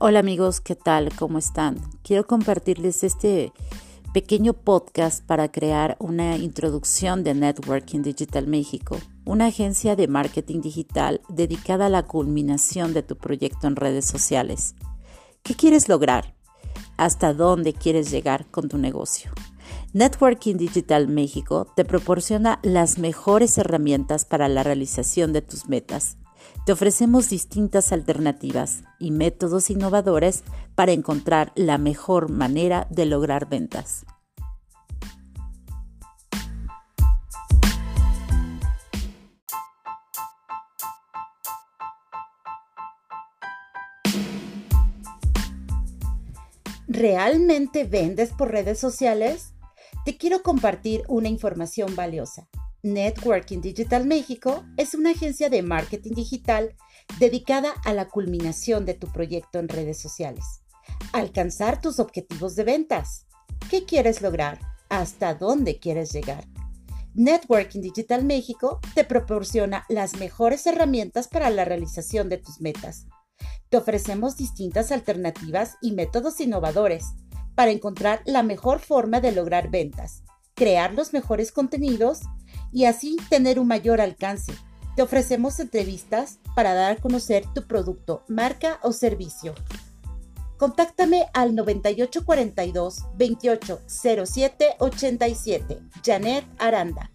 Hola amigos, ¿qué tal? ¿Cómo están? Quiero compartirles este pequeño podcast para crear una introducción de Networking Digital México, una agencia de marketing digital dedicada a la culminación de tu proyecto en redes sociales. ¿Qué quieres lograr? ¿Hasta dónde quieres llegar con tu negocio? Networking Digital México te proporciona las mejores herramientas para la realización de tus metas te ofrecemos distintas alternativas y métodos innovadores para encontrar la mejor manera de lograr ventas. ¿Realmente vendes por redes sociales? Te quiero compartir una información valiosa. Networking Digital México es una agencia de marketing digital dedicada a la culminación de tu proyecto en redes sociales. Alcanzar tus objetivos de ventas. ¿Qué quieres lograr? ¿Hasta dónde quieres llegar? Networking Digital México te proporciona las mejores herramientas para la realización de tus metas. Te ofrecemos distintas alternativas y métodos innovadores para encontrar la mejor forma de lograr ventas, crear los mejores contenidos y así tener un mayor alcance. Te ofrecemos entrevistas para dar a conocer tu producto, marca o servicio. Contáctame al 9842 280787 Janet Aranda.